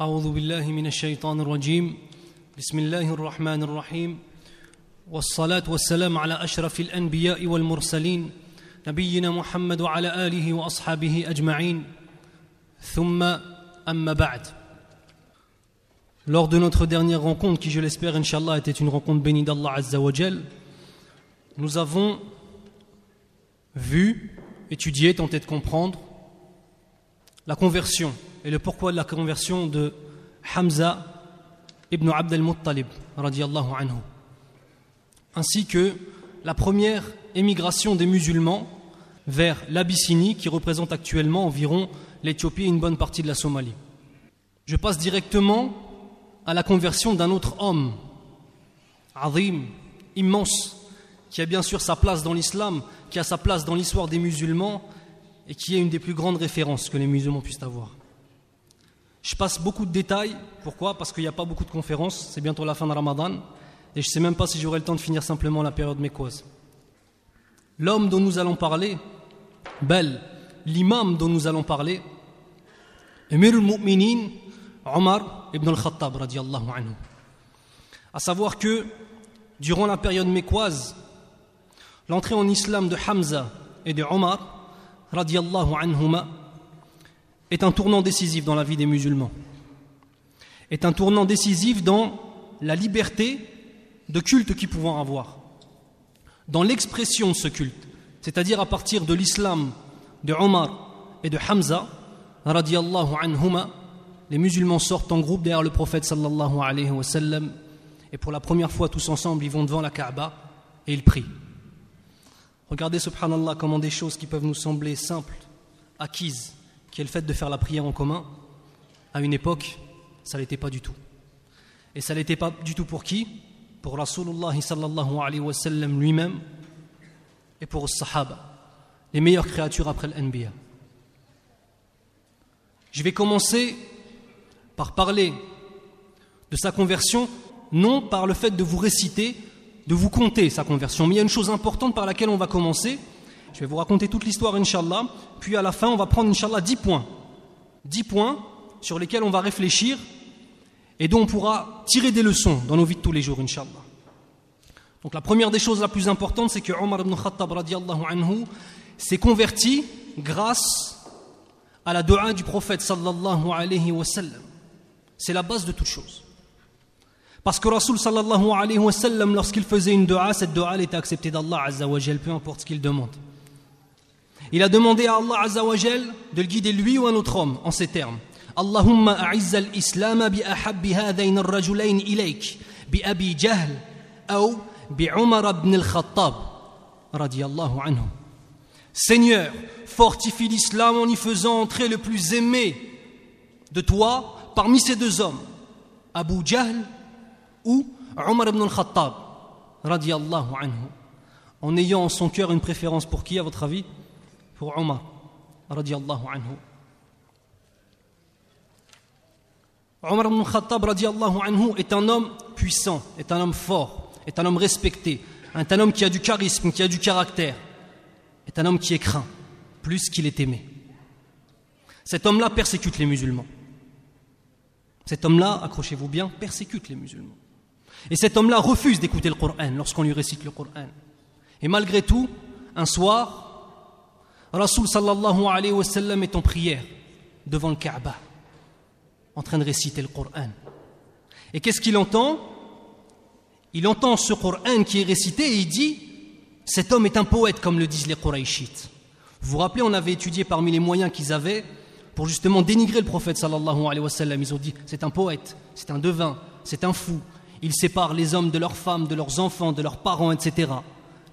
أعوذ بالله من الشيطان الرجيم بسم الله الرحمن الرحيم والصلاة والسلام على أشرف الأنبياء والمرسلين نبينا محمد وعلى آله وأصحابه أجمعين ثم أما بعد Lors de notre dernière rencontre, qui je l'espère, Inch'Allah, était une rencontre bénie d'Allah Azza wa Jal, nous avons vu, étudié, tenté de comprendre la conversion et le pourquoi de la conversion de Hamza ibn Abd al-Muttalib, anhu, ainsi que la première émigration des musulmans vers l'Abyssinie, qui représente actuellement environ l'Éthiopie et une bonne partie de la Somalie. Je passe directement à la conversion d'un autre homme, azim, immense, qui a bien sûr sa place dans l'islam, qui a sa place dans l'histoire des musulmans et qui est une des plus grandes références que les musulmans puissent avoir. Je passe beaucoup de détails, pourquoi? Parce qu'il n'y a pas beaucoup de conférences, c'est bientôt la fin de Ramadan, et je ne sais même pas si j'aurai le temps de finir simplement la période mécoise. L'homme dont nous allons parler, Bel, l'imam dont nous allons parler, Emir al-Mu'minin, Omar ibn al-Khattab radiallahu anhu. À savoir que durant la période mécoise, l'entrée en islam de Hamza et de Omar radiallahu anhuma est un tournant décisif dans la vie des musulmans. Est un tournant décisif dans la liberté de culte qu'ils pouvaient avoir. Dans l'expression de ce culte, c'est-à-dire à partir de l'islam de Omar et de Hamza radiallahu anhuma les musulmans sortent en groupe derrière le prophète sallallahu alayhi wa sallam et pour la première fois tous ensemble ils vont devant la Kaaba et ils prient. Regardez subhanallah comment des choses qui peuvent nous sembler simples, acquises, qui est le fait de faire la prière en commun, à une époque, ça n'était pas du tout. Et ça n'était pas du tout pour qui? Pour Rasulullah sallallahu alayhi wa sallam lui-même et pour les Sahaba, les meilleures créatures après l'Anbiya. Je vais commencer par parler de sa conversion, non par le fait de vous réciter, de vous compter sa conversion. Mais il y a une chose importante par laquelle on va commencer. Je vais vous raconter toute l'histoire, Inch'Allah. Puis à la fin, on va prendre, Inch'Allah, 10 points. 10 points sur lesquels on va réfléchir et dont on pourra tirer des leçons dans nos vies de tous les jours, Inch'Allah. Donc la première des choses la plus importante, c'est que Omar ibn Khattab anhu s'est converti grâce à la dua du prophète sallallahu alayhi wa sallam. C'est la base de toute chose. Parce que Rasul sallallahu alayhi wa sallam, lorsqu'il faisait une dua, cette dua était acceptée d'Allah azza wa peu importe ce qu'il demande. Il a demandé à Allah azza wa de le guider lui ou un autre homme en ces termes. Al-islam bi ahabbi hadain ar-rajulain ilayk bi Abi Jahl ou bi Umar ibn al-Khattab radiyallahu anhu. Seigneur, fortifie l'islam en y faisant entrer le plus aimé de toi parmi ces deux hommes, Abu Jahl ou Omar ibn al-Khattab, radiallahu anhu, en ayant en son cœur une préférence pour qui, à votre avis? Pour Omar, anhu. Omar ibn al-Khattab, radiallahu anhu, est un homme puissant, est un homme fort, est un homme respecté, est un homme qui a du charisme, qui a du caractère, est un homme qui est craint, plus qu'il est aimé. Cet homme-là persécute les musulmans. Cet homme-là, accrochez-vous bien, persécute les musulmans. Et cet homme-là refuse d'écouter le Coran lorsqu'on lui récite le Coran. Et malgré tout, un soir, Rasul sallallahu alayhi wa sallam est en prière devant le Kaaba, en train de réciter le Coran. Et qu'est-ce qu'il entend? Il entend ce Coran qui est récité et il dit Cet homme est un poète, comme le disent les Quraishites. Vous vous rappelez, on avait étudié parmi les moyens qu'ils avaient pour justement dénigrer le prophète sallallahu alayhi wa sallam. Ils ont dit c'est un poète, c'est un devin, c'est un fou. Il sépare les hommes de leurs femmes, de leurs enfants, de leurs parents, etc.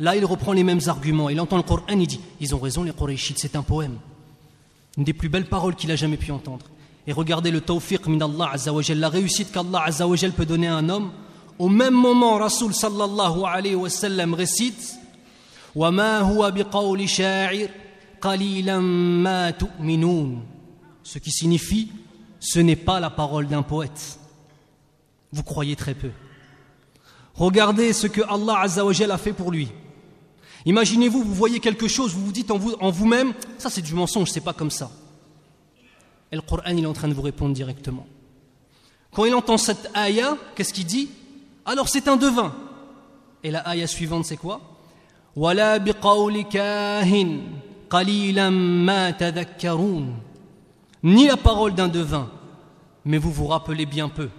Là, il reprend les mêmes arguments. Il entend le Coran, il dit ils ont raison, les Qurayshites, c'est un poème. Une des plus belles paroles qu'il a jamais pu entendre. Et regardez le tawfiq min Allah azawajal, la réussite qu'Allah azawajal peut donner à un homme. Au même moment, Rasul sallallahu alayhi wa sallam récite وَمَا هُوَ بِقَوْلِ شَاعِرٍ قَلِيلًا مَا تُؤْمِنُونَ ce qui signifie ce n'est pas la parole d'un poète. Vous croyez très peu. Regardez ce que Allah Azzawajal a fait pour lui. Imaginez-vous, vous voyez quelque chose, vous vous dites en vous-même, ça c'est du mensonge, c'est pas comme ça. Et le Coran, il est en train de vous répondre directement. Quand il entend cette ayah, qu'est-ce qu'il dit? Alors c'est un devin. Et la ayah suivante, c'est quoi? Ni la parole d'un devin, mais vous vous rappelez bien peu.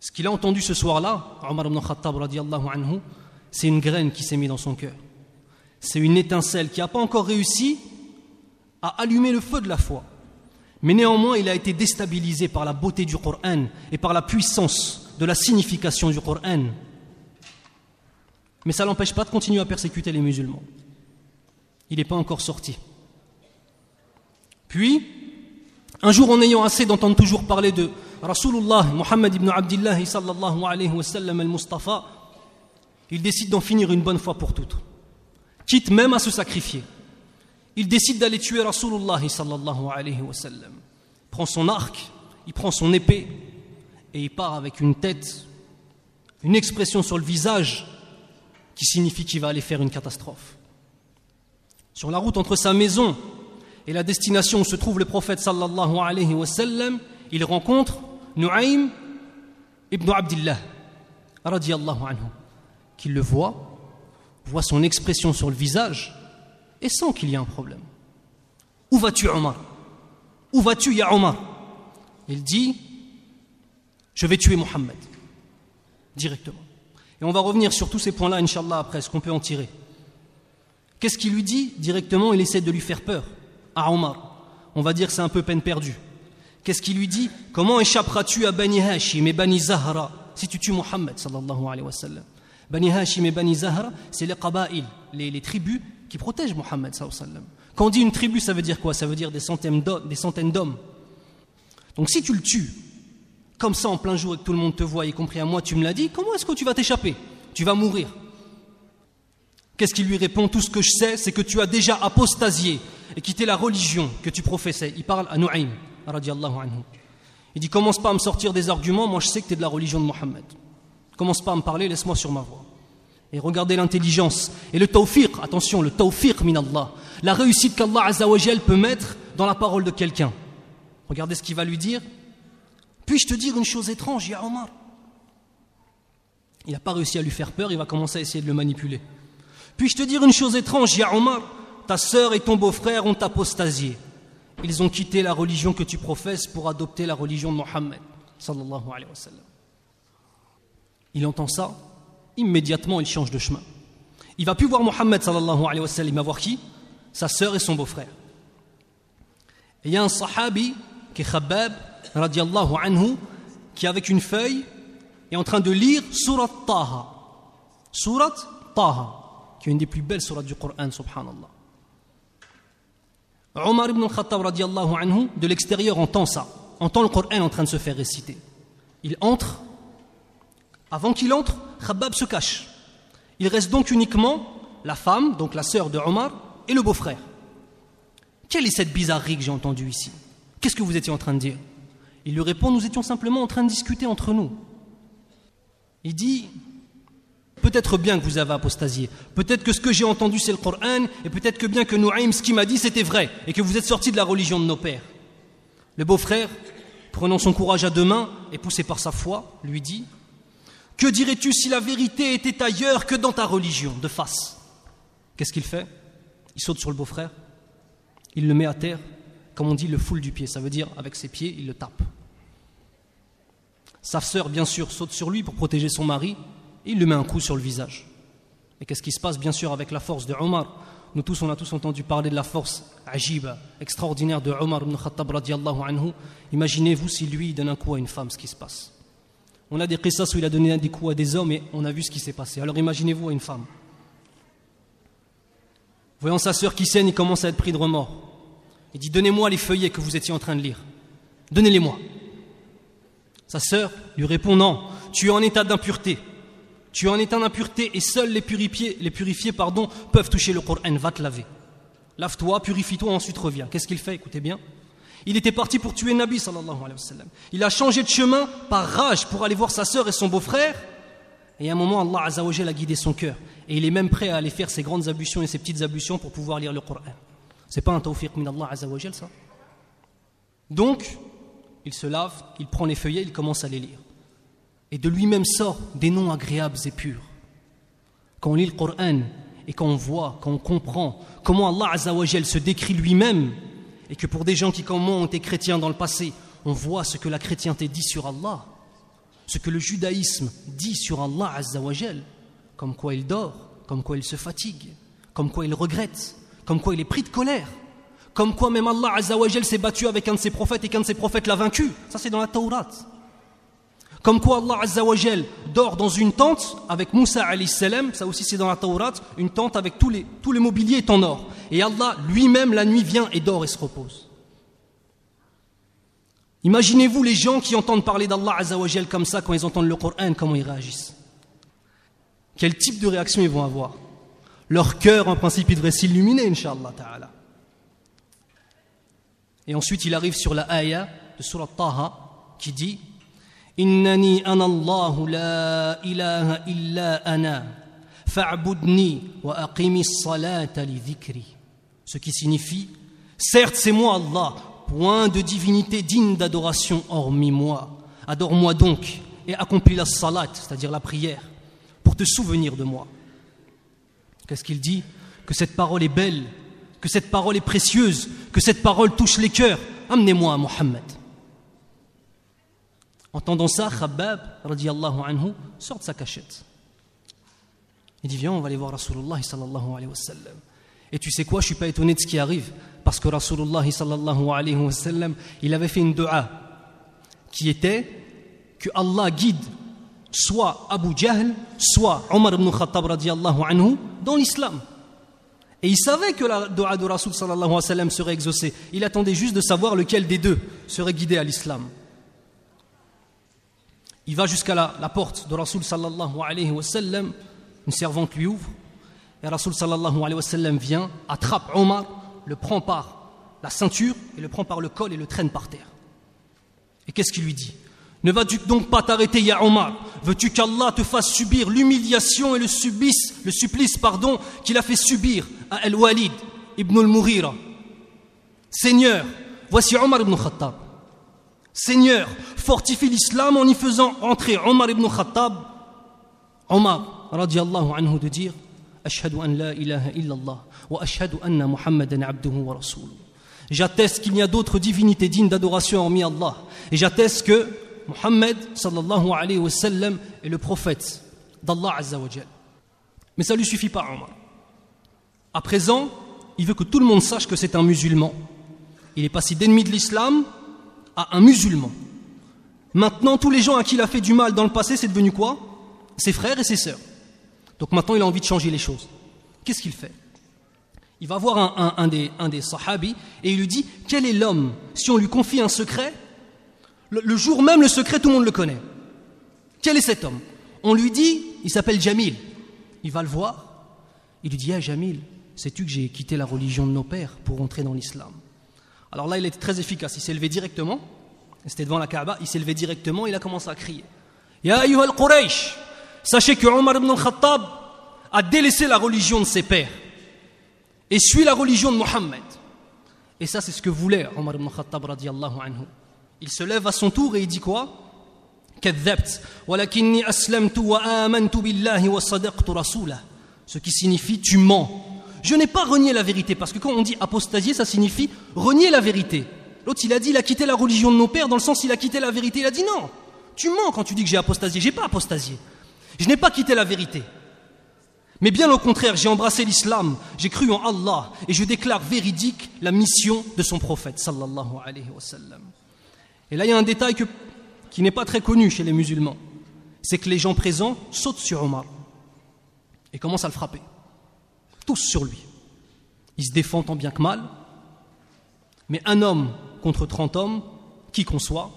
Ce qu'il a entendu ce soir-là, Omar ibn Khattab radiallahu anhu, c'est une graine qui s'est mise dans son cœur c'est une étincelle qui n'a pas encore réussi à allumer le feu de la foi mais néanmoins il a été déstabilisé par la beauté du Coran et par la puissance de la signification du Coran mais ça l'empêche pas de continuer à persécuter les musulmans. Il n'est pas encore sorti. Puis, un jour en ayant assez d'entendre toujours parler de Rasulullah, Muhammad ibn Abdullah sallallahu alayhi wa sallam al-Mustafa, il décide d'en finir une bonne fois pour toutes, quitte même à se sacrifier. Il décide d'aller tuer Rasulullah sallallahu alayhi wa sallam. Il prend son arc, il prend son épée et il part avec une tête, une expression sur le visage qui signifie qu'il va aller faire une catastrophe. Sur la route entre sa maison et la destination où se trouve le prophète sallallahu alayhi wa sallam, il rencontre Nu'aym ibn Abdillah radiallahu anhu, qui le voit, voit son expression sur le visage et sent qu'il y a un problème. Où vas-tu Omar? Où vas-tu Ya Il dit Je vais tuer Mohammed directement. Et on va revenir sur tous ces points-là, Inch'Allah, après, ce qu'on peut en tirer. Qu'est-ce qu'il lui dit Directement, il essaie de lui faire peur à Omar. On va dire c'est un peu peine perdue. Qu'est-ce qu'il lui dit? Comment échapperas-tu à Bani Hashim et Bani Zahra si tu tues Mohammed sallallahu alayhi wa Bani Hashim et Bani Zahra, c'est les qaba'il, les, tribus qui protègent Mohammed. Quand on dit une tribu, ça veut dire quoi? Ça veut dire des centaines d'hommes. Donc si tu le tues, comme ça en plein jour et tout le monde te voit, y compris à moi, tu me l'as dit, comment est-ce que tu vas t'échapper? Tu vas mourir. Qu'est-ce qu'il lui répond? Tout ce que je sais, c'est que tu as déjà apostasié et quitté la religion que tu professais. Il parle à Nu'aym, anhu. Il dit Commence pas à me sortir des arguments, moi je sais que tu es de la religion de Mohammed. Commence pas à me parler, laisse-moi sur ma voie. Et regardez l'intelligence et le tawfiq, attention, le tawfiq min Allah, la réussite qu'Allah peut mettre dans la parole de quelqu'un. Regardez ce qu'il va lui dire puis-je te dire une chose étrange, Ya Omar? Il n'a pas réussi à lui faire peur, il va commencer à essayer de le manipuler. Puis-je te dire une chose étrange, Ya Omar? Ta sœur et ton beau-frère ont apostasié. Ils ont quitté la religion que tu professes pour adopter la religion de Mohammed. Sallallahu alayhi wa sallam. Il entend ça, immédiatement il change de chemin. Il va plus voir Mohammed sallallahu alayhi wa sallam, il va voir qui? Sa sœur et son beau-frère. Il y a un sahabi qui radiallahu anhu, qui avec une feuille est en train de lire Surat Taha. Surat Taha, qui est une des plus belles surats du Coran, subhanallah. Omar ibn Khattab radiallahu anhu, de l'extérieur, entend ça, entend le Coran en train de se faire réciter. Il entre, avant qu'il entre, Khabbab se cache. Il reste donc uniquement la femme, donc la sœur de Omar, et le beau-frère. Quelle est cette bizarrerie que j'ai entendue ici? Qu'est-ce que vous étiez en train de dire? Il lui répond Nous étions simplement en train de discuter entre nous. Il dit Peut-être bien que vous avez apostasié. Peut-être que ce que j'ai entendu c'est le Coran. Et peut-être que bien que Nouaim, ce qu'il m'a dit, c'était vrai. Et que vous êtes sorti de la religion de nos pères. Le beau-frère, prenant son courage à deux mains et poussé par sa foi, lui dit Que dirais-tu si la vérité était ailleurs que dans ta religion, de face? Qu'est-ce qu'il fait? Il saute sur le beau-frère. Il le met à terre comme on dit, le foule du pied. Ça veut dire, avec ses pieds, il le tape. Sa sœur, bien sûr, saute sur lui pour protéger son mari et il lui met un coup sur le visage. Et qu'est-ce qui se passe, bien sûr, avec la force de Omar? Nous tous, on a tous entendu parler de la force ajib, extraordinaire de Omar ibn Khattab anhu. Imaginez-vous si lui donne un coup à une femme, ce qui se passe. On a des qissas où il a donné des coups à des hommes et on a vu ce qui s'est passé. Alors imaginez-vous à une femme. Voyant sa sœur qui saigne, il commence à être pris de remords. Il dit Donnez-moi les feuillets que vous étiez en train de lire. Donnez-les-moi. Sa sœur lui répond Non, tu es en état d'impureté. Tu es en état d'impureté et seuls les purifiés, les purifiés pardon, peuvent toucher le Coran. Va te laver. Lave-toi, purifie-toi, ensuite reviens. Qu'est-ce qu'il fait? Écoutez bien. Il était parti pour tuer Nabi sallallahu. Il a changé de chemin par rage pour aller voir sa sœur et son beau-frère. Et à un moment, Allah a guidé son cœur. Et il est même prêt à aller faire ses grandes ablutions et ses petites ablutions pour pouvoir lire le Coran. C'est pas un tawfiq min Allah azawajal ça? Donc, il se lave, il prend les feuillets, il commence à les lire. Et de lui-même sort des noms agréables et purs. Quand on lit le Coran et quand on voit, quand on comprend comment Allah Azzawajal se décrit lui-même, et que pour des gens qui, comme moi, ont été chrétiens dans le passé, on voit ce que la chrétienté dit sur Allah, ce que le judaïsme dit sur Allah Azzawajal, comme quoi il dort, comme quoi il se fatigue, comme quoi il regrette, comme quoi il est pris de colère, comme quoi même Allah Azzawajal s'est battu avec un de ses prophètes et qu'un de ses prophètes l'a vaincu. Ça, c'est dans la Taurat. Comme quoi Allah Azzawajal dort dans une tente avec Moussa salam, ça aussi c'est dans la Taurat, une tente avec tous les, tous les mobiliers est en or. Et Allah lui-même la nuit vient et dort et se repose. Imaginez-vous les gens qui entendent parler d'Allah Azzawajal comme ça quand ils entendent le Coran, comment ils réagissent. Quel type de réaction ils vont avoir? Leur cœur en principe il devrait s'illuminer, Inch'Allah Ta'ala. Et ensuite il arrive sur la ayah de Surah Taha qui dit إنني أنا الله لا إله إلا أنا فاعبدني وأقم الصلاة لذكري Ce qui signifie Certes c'est moi Allah Point de divinité digne d'adoration hormis moi Adore-moi donc et accomplis la salat, c'est-à-dire la prière, pour te souvenir de moi. Qu'est-ce qu'il dit Que cette parole est belle, que cette parole est précieuse, que cette parole touche les cœurs. Amenez-moi à Mohammed. Entendant ça, Khabbab, radiallahu anhu, sort de sa cachette. Il dit Viens, on va aller voir Rasulullah sallallahu alayhi wa. Et tu sais quoi, je suis pas étonné de ce qui arrive, parce que Rasulullah sallallahu alayhi wa il avait fait une dua qui était que Allah guide soit Abu Jahl, soit Omar ibn Khattab radiallahu anhu dans l'islam. Et il savait que la dua de Rasul sallallahu serait exaucée. Il attendait juste de savoir lequel des deux serait guidé à l'islam. Il va jusqu'à la, porte de Rasul sallallahu alayhi wa sallam. Une servante lui ouvre. Et Rasul sallallahu alayhi wa sallam vient, attrape Omar, le prend par la ceinture et le prend par le col et le traîne par terre. Et qu'est-ce qu'il lui dit? Ne vas-tu donc pas t'arrêter, Ya Omar? Veux-tu qu'Allah te fasse subir l'humiliation et le le supplice pardon, qu'il a fait subir à Al-Walid ibn al-Mughira? Seigneur, voici Omar ibn Khattab. Seigneur, fortifie l'islam en y faisant entrer Omar ibn Khattab. Omar, radiallahu anhu, de dire Ashhadu ilaha illallah wa ashhadu anna Muhammadan abduhu. J'atteste qu'il n'y a d'autres divinités dignes d'adoration hormis Allah. Et j'atteste que Muhammad sallallahu alayhi wa sallam est le prophète d'Allah azza wa Mais ça ne lui suffit pas, Omar. À présent, il veut que tout le monde sache que c'est un musulman. Il est passé d'ennemi de l'islam un musulman. Maintenant, tous les gens à qui il a fait du mal dans le passé, c'est devenu quoi? Ses frères et ses sœurs. Donc maintenant, il a envie de changer les choses. Qu'est-ce qu'il fait? Il va voir un, des, un des sahabis et il lui dit Quel est l'homme? Si on lui confie un secret, le, jour même, le secret, tout le monde le connaît. Quel est cet homme? On lui dit Il s'appelle Jamil. Il va le voir. Il lui dit Ah, Jamil, sais-tu que j'ai quitté la religion de nos pères pour entrer dans l'islam? Alors là, il était très efficace. Il s'est levé directement. C'était devant la Kaaba. Il s'est levé directement. Il a commencé à crier Ya al Quraysh Sachez que Omar ibn al-Khattab a délaissé la religion de ses pères et suit la religion de Mohammed. Et ça, c'est ce que voulait Omar ibn al-Khattab radiallahu anhu. Il se lève à son tour et il dit quoi? Ce qui signifie tu mens je n'ai pas renié la vérité, parce que quand on dit apostasier, ça signifie renier la vérité. L'autre, il a dit, il a quitté la religion de nos pères, dans le sens, il a quitté la vérité. Il a dit, non, tu mens quand tu dis que j'ai apostasié. J'ai pas apostasié. Je n'ai pas quitté la vérité. Mais bien au contraire, j'ai embrassé l'islam, j'ai cru en Allah, et je déclare véridique la mission de son prophète, sallallahu alayhi wa sallam. Et là, il y a un détail qui n'est pas très connu chez les musulmans. C'est que les gens présents sautent sur Omar et commencent à le frapper sur lui. Il se défend tant bien que mal, mais un homme contre 30 hommes, qui qu'on soit,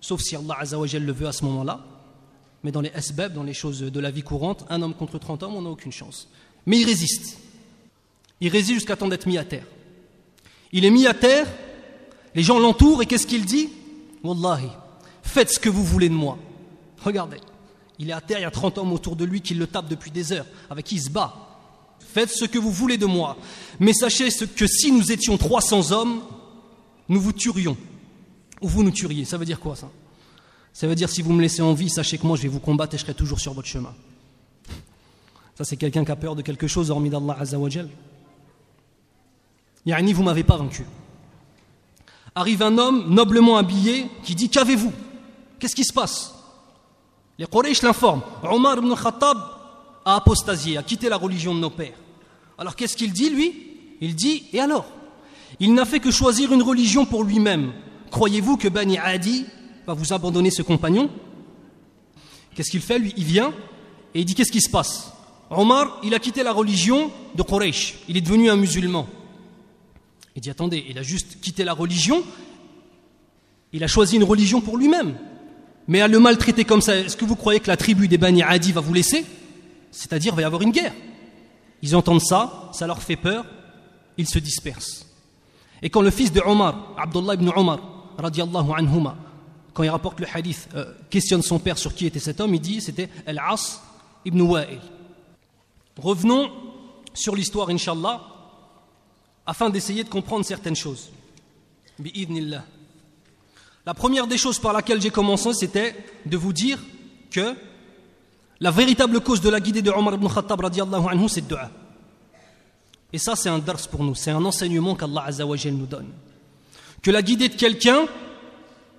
sauf si Allah Azzawajal le veut à ce moment-là, mais dans les SBEB, dans les choses de la vie courante, un homme contre 30 hommes, on n'a aucune chance. Mais il résiste. Il résiste jusqu'à temps d'être mis à terre. Il est mis à terre, les gens l'entourent et qu'est-ce qu'il dit Wallahi, faites ce que vous voulez de moi. Regardez, il est à terre, il y a 30 hommes autour de lui qui le tapent depuis des heures, avec qui il se bat. Faites ce que vous voulez de moi. Mais sachez que si nous étions 300 hommes, nous vous tuerions. ou vous nous tueriez. Ça veut dire quoi ça? Ça veut dire si vous me laissez en vie, sachez que moi je vais vous combattre et je serai toujours sur votre chemin. Ça c'est quelqu'un qui a peur de quelque chose hormis d'Allah Azzawajal. Yani vous m'avez pas vaincu. Arrive un homme noblement habillé qui dit Qu'avez-vous? Qu'est-ce qui se passe? Les Quraysh l'informent. Omar ibn Khattab a apostasié, a quitté la religion de nos pères. Alors qu'est-ce qu'il dit lui? Il dit Et alors? Il n'a fait que choisir une religion pour lui-même. Croyez-vous que Bani Adi va vous abandonner ce compagnon? Qu'est-ce qu'il fait lui? Il vient et il dit Qu'est-ce qui se passe? Omar, il a quitté la religion de Quraysh. Il est devenu un musulman. Il dit Attendez, il a juste quitté la religion. Il a choisi une religion pour lui-même. Mais à le maltraiter comme ça, est-ce que vous croyez que la tribu des Bani Adi va vous laisser? C'est-à-dire, il va y avoir une guerre. Ils entendent ça, ça leur fait peur, ils se dispersent. Et quand le fils de Omar, Abdullah ibn Omar, radiallahu anhuma, quand il rapporte le hadith, euh, questionne son père sur qui était cet homme, il dit c'était Al-As ibn Wa'il. Revenons sur l'histoire, inshallah, afin d'essayer de comprendre certaines choses. La première des choses par laquelle j'ai commencé, c'était de vous dire que la véritable cause de la guidée de Omar ibn Khattab, anhu, c'est le dua. Et ça, c'est un dars pour nous, c'est un enseignement qu'Allah nous donne. Que la guidée de quelqu'un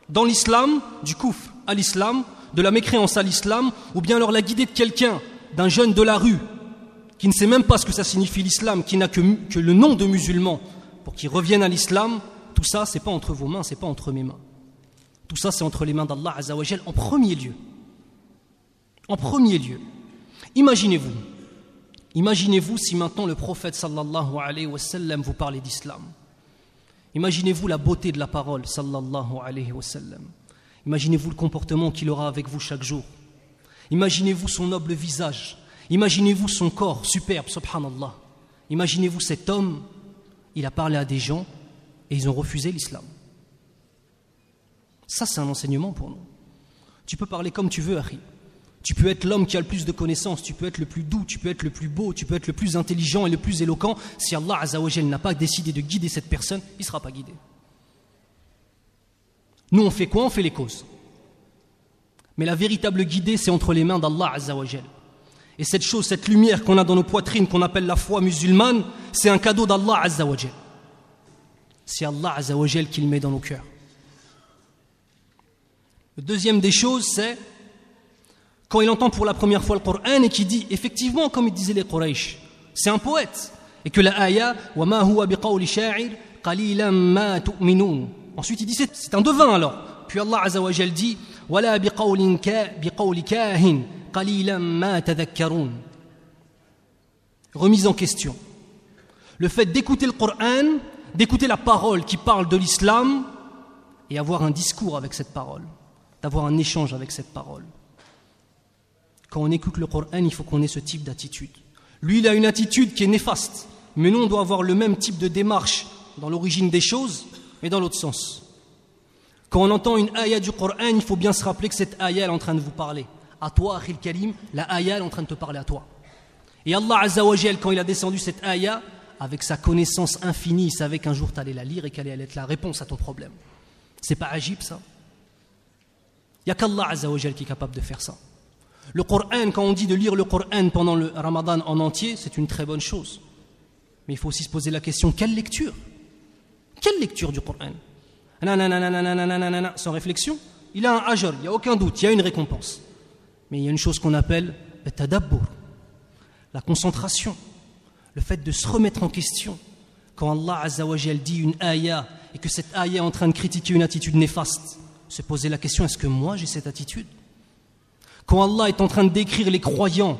dans l'islam, du kouf à l'islam, de la mécréance à l'islam, ou bien alors la guidée de quelqu'un, d'un jeune de la rue, qui ne sait même pas ce que ça signifie l'islam, qui n'a que, que, le nom de musulman, pour qu'il revienne à l'islam, tout ça, c'est pas entre vos mains, c'est pas entre mes mains. Tout ça, c'est entre les mains d'Allah Azzawajal en premier lieu. En premier lieu. Imaginez-vous, imaginez-vous si maintenant le prophète sallallahu alayhi wa sallam vous parlait d'islam. Imaginez-vous la beauté de la parole sallallahu alayhi wa sallam. Imaginez-vous le comportement qu'il aura avec vous chaque jour. Imaginez-vous son noble visage. Imaginez-vous son corps superbe, subhanallah. Imaginez-vous cet homme, il a parlé à des gens et ils ont refusé l'islam. Ça, c'est un enseignement pour nous. Tu peux parler comme tu veux, Harry. Tu peux être l'homme qui a le plus de connaissances, tu peux être le plus doux, tu peux être le plus beau, tu peux être le plus intelligent et le plus éloquent. Si Allah Azzawajal n'a pas décidé de guider cette personne, il ne sera pas guidé. Nous, on fait quoi? On fait les causes. Mais la véritable guidée, c'est entre les mains d'Allah Azzawajal. Et cette chose, cette lumière qu'on a dans nos poitrines, qu'on appelle la foi musulmane, c'est un cadeau d'Allah Azzawajal. C'est Allah Azzawajal qui le met dans nos cœurs. Le deuxième des choses, c'est quand il entend pour la première fois le Coran et qu'il dit, effectivement, comme il disait les Quraysh, c'est un poète. Et que la ayah, وَمَا هُوَ بِقَوْلِ شَاعِرٍ قَلِيلًا مَا تُؤْمِنُونَ Ensuite, il dit, c'est un devin alors. Puis Allah Azzawajal dit, وَلَا بِقَوْلِ كَاهٍ قَلِيلًا مَا تَذَكَّرُونَ Remise en question. Le fait d'écouter le Coran, d'écouter la parole qui parle de l'islam et avoir un discours avec cette parole d'avoir un échange avec cette parole. quand on écoute le Coran, il faut qu'on ait ce type d'attitude. Lui, il a une attitude qui est néfaste, mais nous, on doit avoir le même type de démarche dans l'origine des choses, mais dans l'autre sens. Quand on entend une ayah du Coran, il faut bien se rappeler que cette ayah est en train de vous parler. À toi, Akhil Karim, la ayah est en train de te parler à toi. Et Allah Azzawajal, quand il a descendu cette ayah, avec sa connaissance infinie, il savait qu'un jour tu allais la lire et qu'elle allait être la réponse à ton problème. C'est pas agib ça il n'y a qu'Allah Azzawajal qui est capable de faire ça. Le Coran, quand on dit de lire le Coran pendant le Ramadan en entier, c'est une très bonne chose. Mais il faut aussi se poser la question quelle lecture? Quelle lecture du Coran? Sans réflexion Il a un ajr, il n'y a aucun doute, il y a une récompense. Mais il y a une chose qu'on appelle la concentration, le fait de se remettre en question. Quand Allah Azzawajal dit une ayah et que cette ayah est en train de critiquer une attitude néfaste, se poser la question est-ce que moi j'ai cette attitude? Quand Allah est en train de décrire les croyants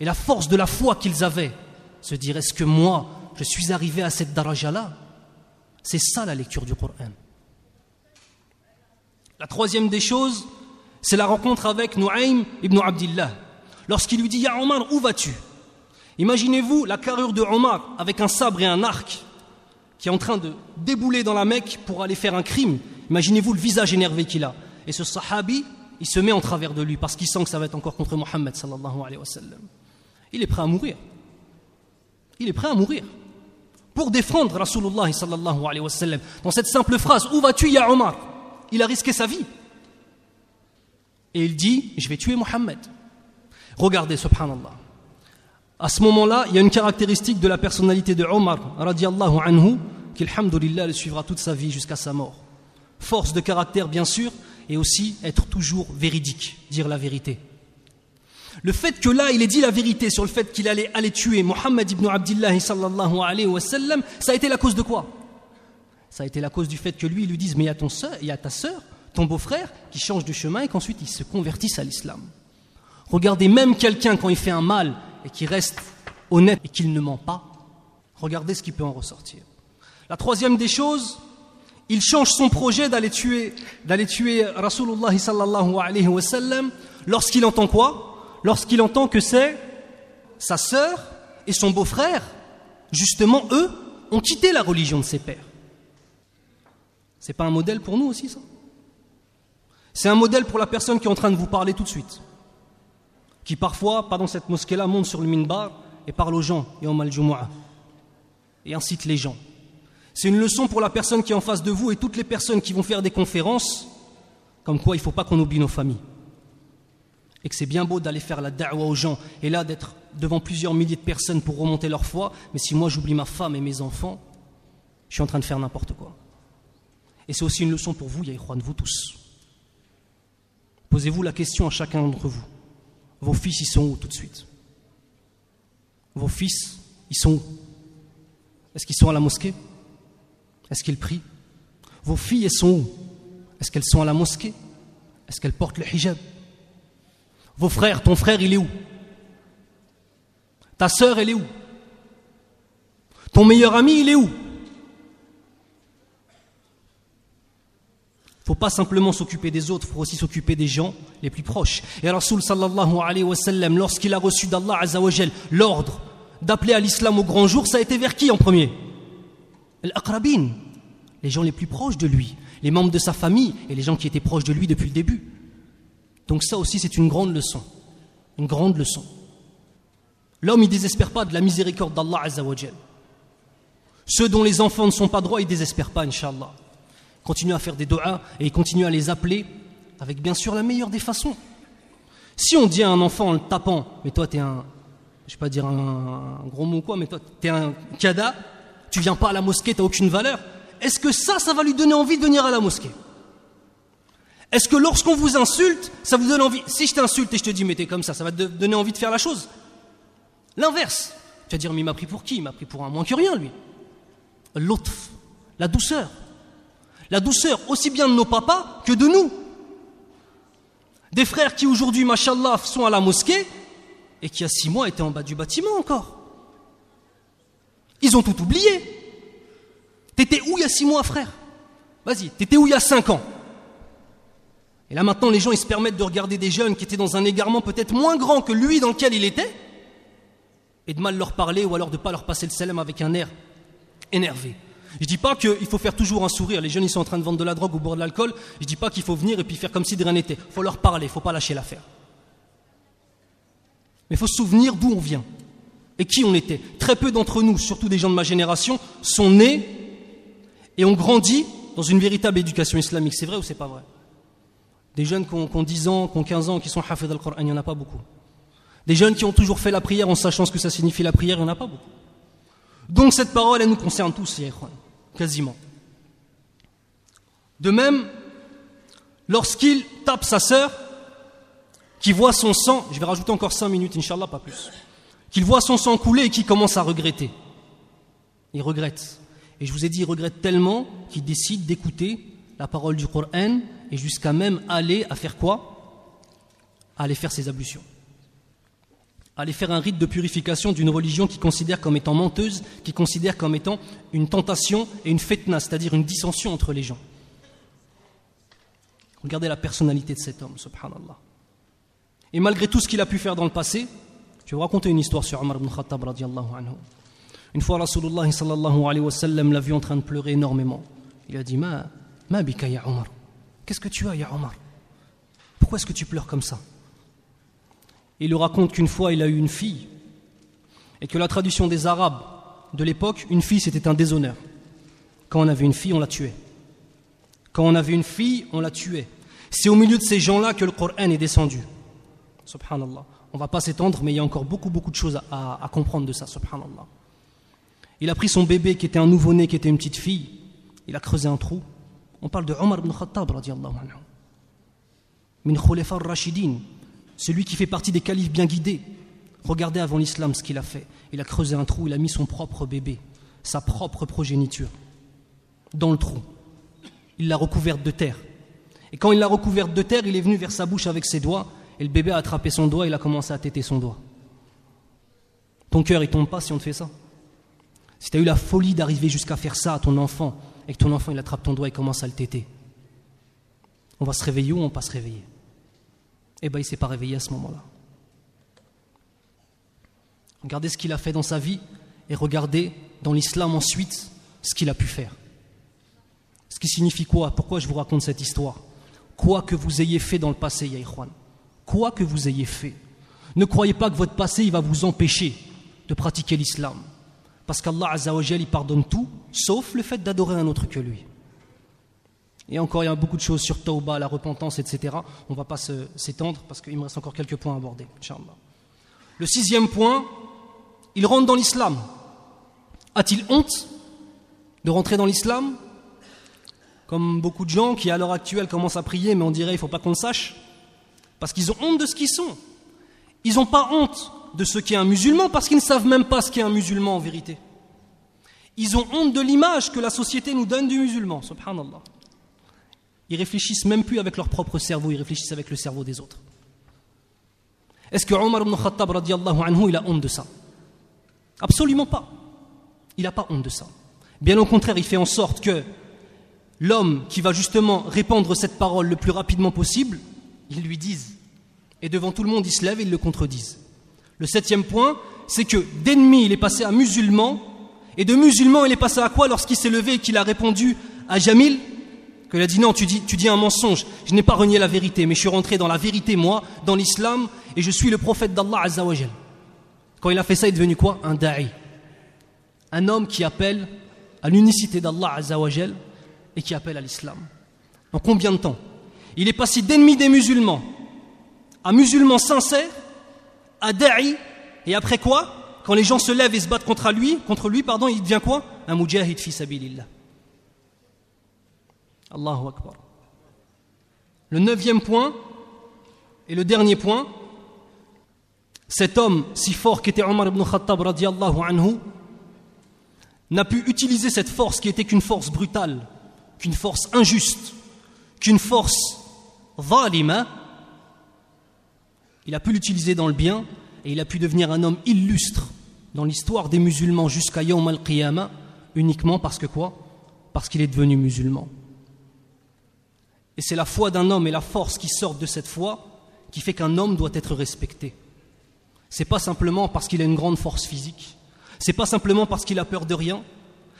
et la force de la foi qu'ils avaient, se dire est-ce que moi je suis arrivé à cette daraja-là? C'est ça la lecture du Coran. La troisième des choses, c'est la rencontre avec Nu'aym ibn Abdillah. Lorsqu'il lui dit Ya Omar, où vas-tu? Imaginez-vous la carrure de Omar avec un sabre et un arc qui est en train de débouler dans la Mecque pour aller faire un crime Imaginez-vous le visage énervé qu'il a. Et ce sahabi, il se met en travers de lui parce qu'il sent que ça va être encore contre Mohammed sallallahu alayhi wa. Il est prêt à mourir. Il est prêt à mourir. Pour défendre Rasulullah. Dans cette simple phrase, où vas-tu ya Omar? Il a risqué sa vie. Et il dit Je vais tuer Mohammed. Regardez, subhanallah. À ce moment-là, il y a une caractéristique de la personnalité de Omar, radiallahu anhu, qui, alhamdulillah, le suivra toute sa vie jusqu'à sa mort. Force de caractère, bien sûr, et aussi être toujours véridique, dire la vérité. Le fait que là, il ait dit la vérité sur le fait qu'il allait aller tuer Mohammed ibn Abdullah sallallahu alayhi wa sallam, ça a été la cause de quoi? Ça a été la cause du fait que lui, il lui dise, mais il y a, ton soeur, il y a ta sœur, ton beau-frère, qui change de chemin et qu'ensuite ils se convertissent à l'islam. Regardez même quelqu'un quand il fait un mal et qui reste honnête et qu'il ne ment pas, regardez ce qui peut en ressortir. La troisième des choses, il change son projet d'aller tuer, d'aller tuer Rasulullah sallallahu alayhi wa sallam lorsqu'il entend quoi? Lorsqu'il entend que c'est sa sœur et son beau-frère, justement, eux, ont quitté la religion de ses pères. C'est pas un modèle pour nous aussi, ça? C'est un modèle pour la personne qui est en train de vous parler tout de suite qui parfois, pendant cette mosquée-là, monte sur le minbar et parle aux gens, et al et incite les gens. C'est une leçon pour la personne qui est en face de vous et toutes les personnes qui vont faire des conférences, comme quoi il ne faut pas qu'on oublie nos familles. Et que c'est bien beau d'aller faire la da'wa aux gens, et là d'être devant plusieurs milliers de personnes pour remonter leur foi, mais si moi j'oublie ma femme et mes enfants, je suis en train de faire n'importe quoi. Et c'est aussi une leçon pour vous, Yaïkhwan, vous tous. Posez-vous la question à chacun d'entre vous. Vos fils, ils sont où tout de suite? Vos fils, ils sont où? Est-ce qu'ils sont à la mosquée? Est-ce qu'ils prient Vos filles, elles sont où? Est-ce qu'elles sont à la mosquée? Est-ce qu'elles portent le hijab? Vos frères, ton frère, il est où? Ta sœur, elle est où? Ton meilleur ami, il est où? Faut pas simplement s'occuper des autres, il faut aussi s'occuper des gens les plus proches. Et Rasul sallallahu alayhi wa sallam, lorsqu'il a reçu d'Allah l'ordre d'appeler à l'islam au grand jour, ça a été vers qui en premier? Al-Aqrabin, les gens les plus proches de lui, les membres de sa famille et les gens qui étaient proches de lui depuis le début. Donc ça aussi c'est une grande leçon, une grande leçon. L'homme il désespère pas de la miséricorde d'Allah azawajal. Ceux dont les enfants ne sont pas droits, ils désespèrent pas, inshallah continue à faire des doigts et continue à les appeler avec bien sûr la meilleure des façons. Si on dit à un enfant en le tapant, mais toi tu es un, je vais pas dire un, gros mot quoi, mais toi tu es un kada, tu viens pas à la mosquée, tu n'as aucune valeur, est-ce que ça, ça va lui donner envie de venir à la mosquée? Est-ce que lorsqu'on vous insulte, ça vous donne envie? Si je t'insulte et je te dis mais t'es comme ça, ça va te donner envie de faire la chose? L'inverse. Tu vas dire mais il m'a pris pour qui? Il m'a pris pour un moins que rien lui. L'autre, la douceur la douceur aussi bien de nos papas que de nous. Des frères qui aujourd'hui, machallah, sont à la mosquée et qui, a six mois, étaient en bas du bâtiment encore. Ils ont tout oublié. T'étais où il y a six mois, frère? Vas-y, t'étais où il y a cinq ans? Et là maintenant, les gens, ils se permettent de regarder des jeunes qui étaient dans un égarement peut-être moins grand que lui dans lequel il était, et de mal leur parler ou alors de ne pas leur passer le salam avec un air énervé. Je dis pas qu'il faut faire toujours un sourire. Les jeunes, ils sont en train de vendre de la drogue ou boire de l'alcool. Je dis pas qu'il faut venir et puis faire comme si de rien n'était. Faut leur parler, faut pas lâcher l'affaire. Mais faut se souvenir d'où on vient et qui on était? Très peu d'entre nous, surtout des gens de ma génération, sont nés et ont grandi dans une véritable éducation islamique. C'est vrai ou c'est pas vrai? Des jeunes qui ont, 10 ans, qui ont 15 ans, qui sont hafid al-Qur'an, il n'y en a pas beaucoup. Des jeunes qui ont toujours fait la prière en sachant ce que ça signifie la prière, il n'y en a pas beaucoup. Donc cette parole, elle nous concerne tous, quasiment. De même, lorsqu'il tape sa sœur, qui voit son sang, je vais rajouter encore cinq minutes, Inch'Allah, pas plus, qu'il voit son sang couler et qu'il commence à regretter. Il regrette. Et je vous ai dit, il regrette tellement qu'il décide d'écouter la parole du Coran et jusqu'à même aller à faire quoi? Aller faire ses ablutions aller faire un rite de purification d'une religion qui considère comme étant menteuse, qui considère comme étant une tentation et une fetna, c'est-à-dire une dissension entre les gens. Regardez la personnalité de cet homme, subhanallah. Et malgré tout ce qu'il a pu faire dans le passé, je vais vous raconter une histoire sur Omar ibn Khattab anhu. Une fois, Rasulullah sallallahu alayhi wa sallam l'a vu en train de pleurer énormément. Il a dit Ma, ma bika ya Omar? Qu'est-ce que tu as, ya Omar? Pourquoi est-ce que tu pleures comme ça? Il lui raconte qu'une fois il a eu une fille et que la tradition des Arabes de l'époque, une fille c'était un déshonneur. Quand on avait une fille, on la tuait. Quand on avait une fille, on la tuait. C'est au milieu de ces gens-là que le Coran est descendu. Subhanallah. On va pas s'étendre, mais il y a encore beaucoup, beaucoup de choses à, comprendre de ça, subhanallah. Il a pris son bébé qui était un nouveau-né, qui était une petite fille. Il a creusé un trou. On parle de Omar ibn Khattab, radiallahu anhu. Min rashidin celui qui fait partie des califes bien guidés. Regardez avant l'islam ce qu'il a fait. Il a creusé un trou, il a mis son propre bébé, sa propre progéniture, dans le trou. Il l'a recouverte de terre. Et quand il l'a recouverte de terre, il est venu vers sa bouche avec ses doigts, et le bébé a attrapé son doigt, et il a commencé à téter son doigt. Ton cœur, il tombe pas si on te fait ça. Si tu as eu la folie d'arriver jusqu'à faire ça à ton enfant, et que ton enfant, il attrape ton doigt et commence à le téter, on va se réveiller ou on va pas se réveiller? Eh bien, il s'est pas réveillé à ce moment-là. Regardez ce qu'il a fait dans sa vie, et regardez dans l'islam ensuite ce qu'il a pu faire. Ce qui signifie quoi? Pourquoi je vous raconte cette histoire? Quoi que vous ayez fait dans le passé, Yaïkhwan, quoi que vous ayez fait, ne croyez pas que votre passé il va vous empêcher de pratiquer l'islam. Parce qu'Allah Azzawajal il pardonne tout, sauf le fait d'adorer un autre que lui. Et encore, il y a beaucoup de choses sur Tauba, la repentance, etc. On ne va pas s'étendre parce qu'il me reste encore quelques points à aborder, Le sixième point, il rentre dans l'islam. A-t-il honte de rentrer dans l'islam? Comme beaucoup de gens qui, à l'heure actuelle, commencent à prier, mais on dirait qu'il ne faut pas qu'on le sache, parce qu'ils ont honte de ce qu'ils sont. Ils n'ont pas honte de ce qu'est un musulman, parce qu'ils ne savent même pas ce qu'est un musulman en vérité. Ils ont honte de l'image que la société nous donne du musulman, subhanallah. Ils réfléchissent même plus avec leur propre cerveau, ils réfléchissent avec le cerveau des autres. Est-ce que Omar ibn Khattab anhu, il a honte de ça? Absolument pas. Il n'a pas honte de ça. Bien au contraire, il fait en sorte que l'homme qui va justement répandre cette parole le plus rapidement possible, ils lui disent. Et devant tout le monde, ils se lèvent et ils le contredisent. Le septième point, c'est que d'ennemi, il est passé à musulman, et de musulman, il est passé à quoi lorsqu'il s'est levé et qu'il a répondu à Jamil? Qu'il a dit non, tu dis, tu dis un mensonge, je n'ai pas renié la vérité, mais je suis rentré dans la vérité, moi, dans l'islam, et je suis le prophète d'Allah Azzawajal. Quand il a fait ça, il est devenu quoi? Un da'i. Un homme qui appelle à l'unicité d'Allah Azzawajal et qui appelle à l'islam. En combien de temps? Il est passé d'ennemi des musulmans à musulman sincère, à da'i, et après quoi Quand les gens se lèvent et se battent contre lui, contre lui pardon, il devient quoi? Un mujahid fi sabilillah. Allahu Akbar. Le neuvième point, et le dernier point, cet homme si fort qu'était Omar ibn Khattab radiallahu anhu, n'a pu utiliser cette force qui était qu'une force brutale qu'une force injuste, qu'une force il a pu l'utiliser dans le bien et il a pu devenir un homme illustre dans l'histoire des musulmans jusqu'à Yom al-Qiyamah uniquement parce que quoi? Parce qu'il est devenu musulman. Et c'est la foi d'un homme et la force qui sortent de cette foi qui fait qu'un homme doit être respecté. C'est pas simplement parce qu'il a une grande force physique, c'est pas simplement parce qu'il a peur de rien,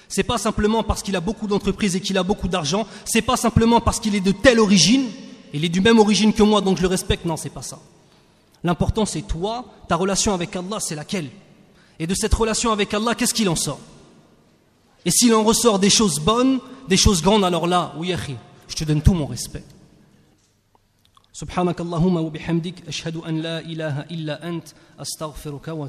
c'est pas simplement parce qu'il a beaucoup d'entreprises et qu'il a beaucoup d'argent, c'est pas simplement parce qu'il est de telle origine, il est du même origine que moi, donc je le respecte. Non, c'est pas ça. L'important, c'est toi, ta relation avec Allah, c'est laquelle? Et de cette relation avec Allah, qu'est-ce qu'il en sort? Et s'il en ressort des choses bonnes, des choses grandes, alors là, oui, je te donne tout mon respect. Subhanakallahumma wa bihamdik, ashhadu an la ilaha illa ant, astaghfiruka wa.